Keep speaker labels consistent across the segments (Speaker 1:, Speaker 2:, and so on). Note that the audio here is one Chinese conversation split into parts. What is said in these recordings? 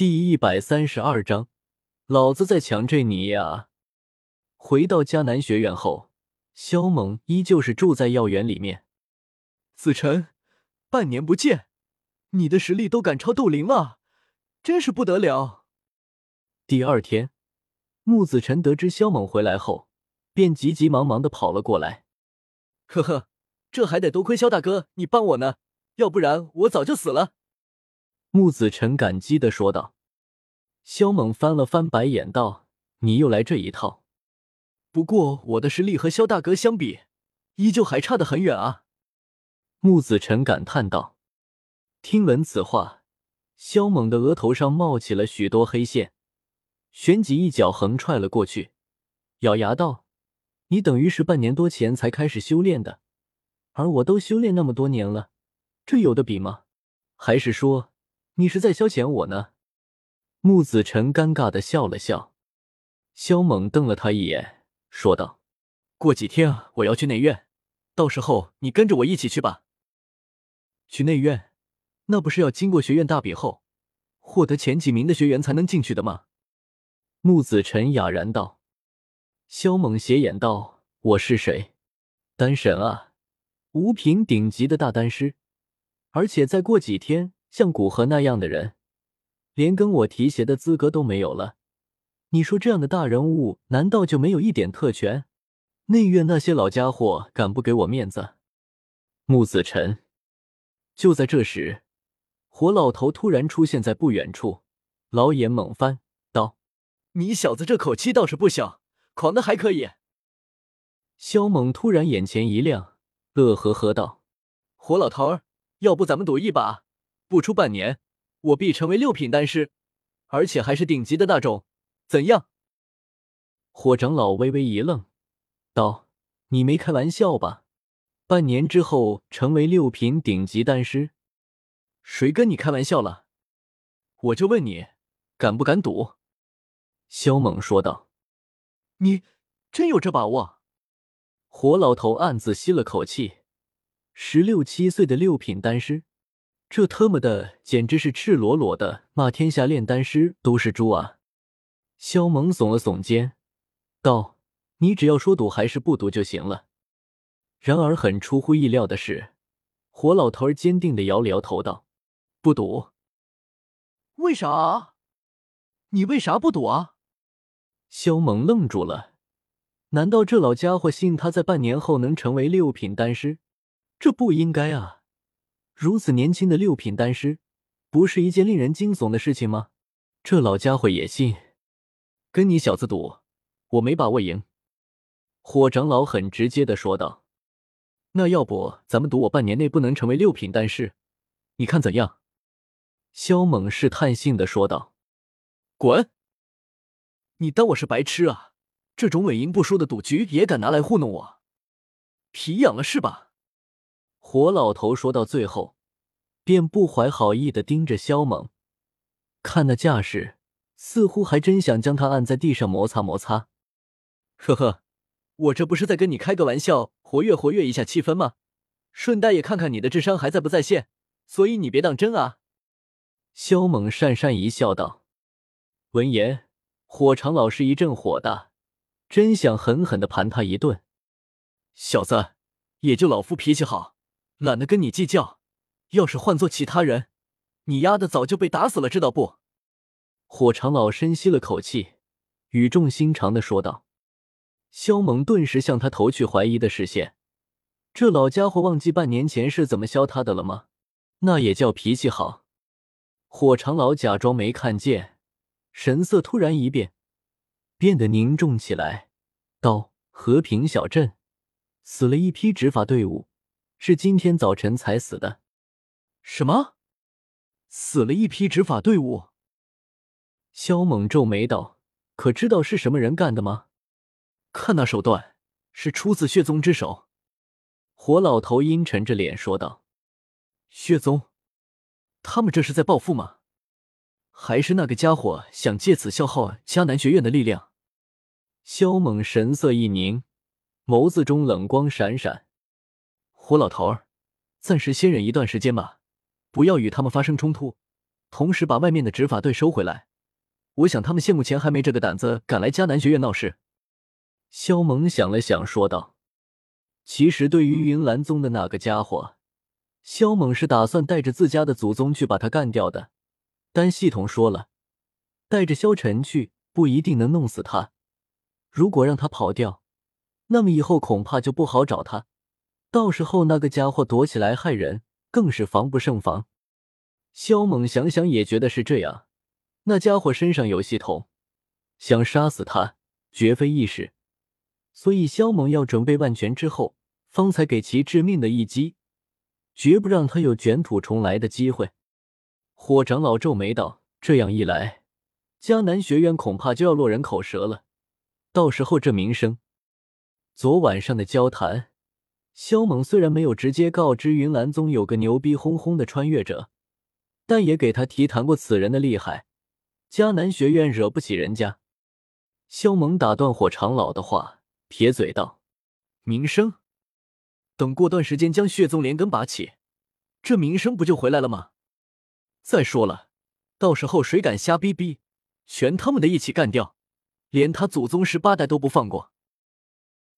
Speaker 1: 第一百三十二章，老子在抢这你呀！回到迦南学院后，萧猛依旧是住在药园里面。
Speaker 2: 子辰，半年不见，你的实力都赶超斗灵了，真是不得了。
Speaker 1: 第二天，穆子辰得知萧猛回来后，便急急忙忙的跑了过来。
Speaker 2: 呵呵，这还得多亏萧大哥你帮我呢，要不然我早就死了。
Speaker 1: 穆子辰感激的说道：“萧猛翻了翻白眼，道：‘你又来这一套。
Speaker 2: 不过我的实力和萧大哥相比，依旧还差得很远啊。’”
Speaker 1: 穆子辰感叹道。听闻此话，萧猛的额头上冒起了许多黑线，旋即一脚横踹了过去，咬牙道：“你等于是半年多前才开始修炼的，而我都修炼那么多年了，这有的比吗？还是说……”你是在消遣我呢？穆子辰尴尬的笑了笑，萧猛瞪了他一眼，说道：“
Speaker 2: 过几天我要去内院，到时候你跟着我一起去吧。”去内院，那不是要经过学院大比后，获得前几名的学员才能进去的吗？
Speaker 1: 穆子辰哑然道。萧猛斜眼道：“我是谁？丹神啊，五品顶级的大丹师，而且再过几天。”像古河那样的人，连跟我提鞋的资格都没有了。你说这样的大人物，难道就没有一点特权？内院那些老家伙敢不给我面子？木子辰。就在这时，火老头突然出现在不远处，老眼猛翻，道：“
Speaker 2: 你小子这口气倒是不小，狂的还可以。”
Speaker 1: 萧猛突然眼前一亮，乐呵呵道：“
Speaker 2: 火老头儿，要不咱们赌一把？”不出半年，我必成为六品丹师，而且还是顶级的那种，怎样？
Speaker 1: 火长老微微一愣，道：“你没开玩笑吧？半年之后成为六品顶级丹师？
Speaker 2: 谁跟你开玩笑了？我就问你，敢不敢赌？”
Speaker 1: 萧猛说道：“
Speaker 2: 你真有这把握？”
Speaker 1: 火老头暗自吸了口气，十六七岁的六品丹师。这特么的简直是赤裸裸的骂天下炼丹师都是猪啊！萧猛耸了耸肩，道：“你只要说赌还是不赌就行了。”然而很出乎意料的是，火老头儿坚定的摇了摇头，道：“不赌。”
Speaker 2: 为啥？你为啥不赌啊？
Speaker 1: 萧猛愣住了，难道这老家伙信他在半年后能成为六品丹师？这不应该啊！如此年轻的六品丹师，不是一件令人惊悚的事情吗？这老家伙也信？跟你小子赌，我没把握赢。火长老很直接的说道：“
Speaker 2: 那要不咱们赌我半年内不能成为六品丹师，你看怎样？”
Speaker 1: 萧猛试探性的说道：“
Speaker 2: 滚！你当我是白痴啊？这种稳赢不输的赌局也敢拿来糊弄我？皮痒了是吧？”
Speaker 1: 火老头说到最后，便不怀好意的盯着萧猛，看那架势，似乎还真想将他按在地上摩擦摩擦。
Speaker 2: 呵呵，我这不是在跟你开个玩笑，活跃活跃一下气氛吗？顺带也看看你的智商还在不在线，所以你别当真啊。
Speaker 1: 萧猛讪讪一笑，道：“闻言，火长老是一阵火大，真想狠狠的盘他一顿。
Speaker 2: 小子，也就老夫脾气好。”懒得跟你计较，要是换做其他人，你丫的早就被打死了，知道不？
Speaker 1: 火长老深吸了口气，语重心长的说道。萧猛顿时向他投去怀疑的视线，这老家伙忘记半年前是怎么削他的了吗？那也叫脾气好？火长老假装没看见，神色突然一变，变得凝重起来，道：“和平小镇死了一批执法队伍。”是今天早晨才死的，
Speaker 2: 什么？死了一批执法队伍？
Speaker 1: 萧猛皱眉道：“可知道是什么人干的吗？
Speaker 2: 看那手段，是出自血宗之手。”
Speaker 1: 火老头阴沉着脸说道：“
Speaker 2: 血宗，他们这是在报复吗？还是那个家伙想借此消耗迦南学院的力量？”
Speaker 1: 萧猛神色一凝，眸子中冷光闪闪。
Speaker 2: 火老头儿，暂时先忍一段时间吧，不要与他们发生冲突。同时把外面的执法队收回来。我想他们现目前还没这个胆子敢来迦南学院闹事。
Speaker 1: 萧猛想了想，说道：“其实对于云岚宗的那个家伙，萧猛是打算带着自家的祖宗去把他干掉的。但系统说了，带着萧晨去不一定能弄死他。如果让他跑掉，那么以后恐怕就不好找他。到时候那个家伙躲起来害人，更是防不胜防。”萧猛想想也觉得是这样。那家伙身上有系统，想杀死他绝非易事，所以萧猛要准备万全之后，方才给其致命的一击，绝不让他有卷土重来的机会。火长老皱眉道：“这样一来，迦南学院恐怕就要落人口舌了，到时候这名声……”昨晚上的交谈，萧猛虽然没有直接告知云岚宗有个牛逼哄哄的穿越者，但也给他提谈过此人的厉害。迦南学院惹不起人家。萧猛打断火长老的话，撇嘴道：“
Speaker 2: 名声，等过段时间将血宗连根拔起，这名声不就回来了吗？再说了，到时候谁敢瞎逼逼，全他们的一起干掉，连他祖宗十八代都不放过。”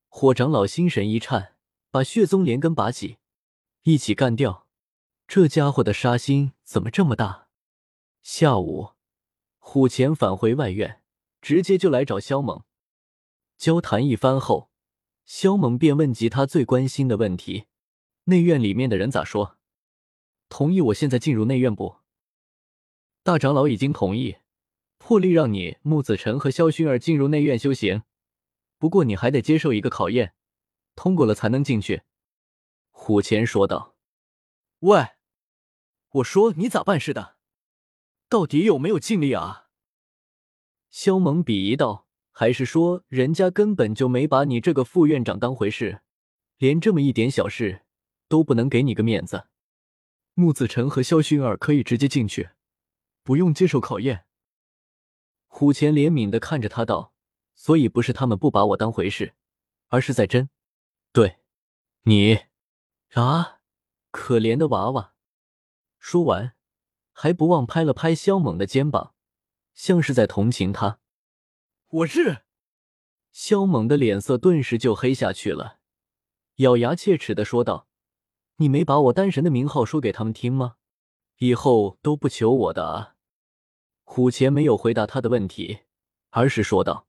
Speaker 1: 火长老心神一颤，把血宗连根拔起，一起干掉，这家伙的杀心怎么这么大？下午。虎钳返回外院，直接就来找萧猛。交谈一番后，萧猛便问及他最关心的问题：内院里面的人咋说？
Speaker 2: 同意我现在进入内院不？大长老已经同意，破例让你木子辰和萧薰儿进入内院修行。不过你还得接受一个考验，通过了才能进去。
Speaker 1: 虎钳说道：“
Speaker 2: 喂，我说你咋办事的？”到底有没有尽力啊？
Speaker 1: 萧猛鄙夷道：“还是说人家根本就没把你这个副院长当回事，连这么一点小事都不能给你个面子？”
Speaker 2: 穆子辰和萧薰儿可以直接进去，不用接受考验。
Speaker 1: 虎钳怜悯的看着他道：“所以不是他们不把我当回事，而是在真对你啊，可怜的娃娃。”说完。还不忘拍了拍萧猛的肩膀，像是在同情他。
Speaker 2: 我日！
Speaker 1: 萧猛的脸色顿时就黑下去了，咬牙切齿的说道：“你没把我丹神的名号说给他们听吗？以后都不求我的啊！”虎钳没有回答他的问题，而是说道：“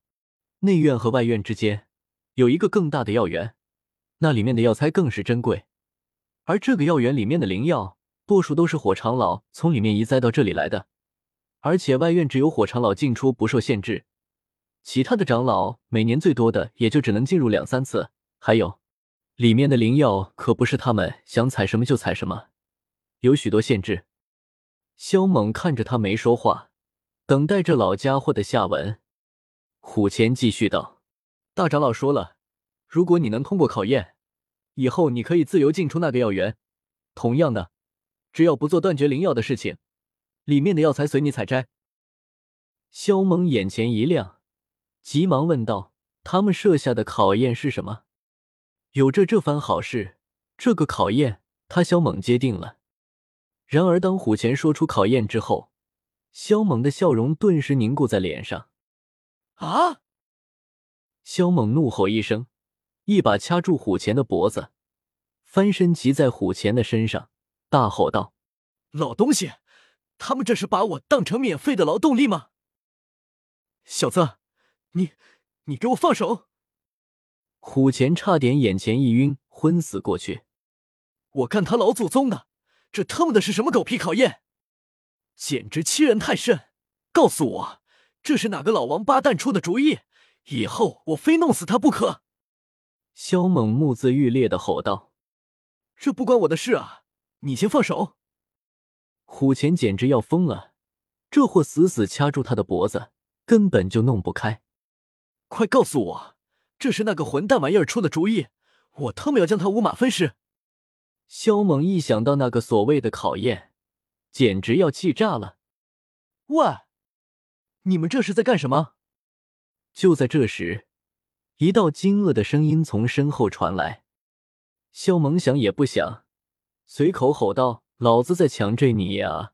Speaker 1: 内院和外院之间有一个更大的药园，那里面的药材更是珍贵，而这个药园里面的灵药……”多数都是火长老从里面移栽到这里来的，而且外院只有火长老进出不受限制，其他的长老每年最多的也就只能进入两三次。还有，里面的灵药可不是他们想采什么就采什么，有许多限制。萧猛看着他没说话，等待着老家伙的下文。虎钳继续道：“
Speaker 2: 大长老说了，如果你能通过考验，以后你可以自由进出那个药园。同样的。”只要不做断绝灵药的事情，里面的药材随你采摘。
Speaker 1: 萧猛眼前一亮，急忙问道：“他们设下的考验是什么？”有着这番好事，这个考验他萧猛接定了。然而，当虎钳说出考验之后，萧猛的笑容顿时凝固在脸上。
Speaker 2: 啊！
Speaker 1: 萧猛怒吼一声，一把掐住虎钳的脖子，翻身骑在虎钳的身上。大吼道：“
Speaker 2: 老东西，他们这是把我当成免费的劳动力吗？小子，你你给我放手！”
Speaker 1: 虎钳差点眼前一晕，昏死过去。
Speaker 2: 我看他老祖宗的，这他妈的是什么狗屁考验？简直欺人太甚！告诉我，这是哪个老王八蛋出的主意？以后我非弄死他不可！
Speaker 1: 萧猛目眦欲裂的吼道：“
Speaker 2: 这不关我的事啊！”你先放手！
Speaker 1: 虎钳简直要疯了，这货死死掐住他的脖子，根本就弄不开。
Speaker 2: 快告诉我，这是那个混蛋玩意儿出的主意！我他妈要将他五马分尸！
Speaker 1: 萧猛一想到那个所谓的考验，简直要气炸了。
Speaker 2: 喂，你们这是在干什么？
Speaker 1: 就在这时，一道惊愕的声音从身后传来。肖萌想也不想。随口吼道：“老子在强追你呀！”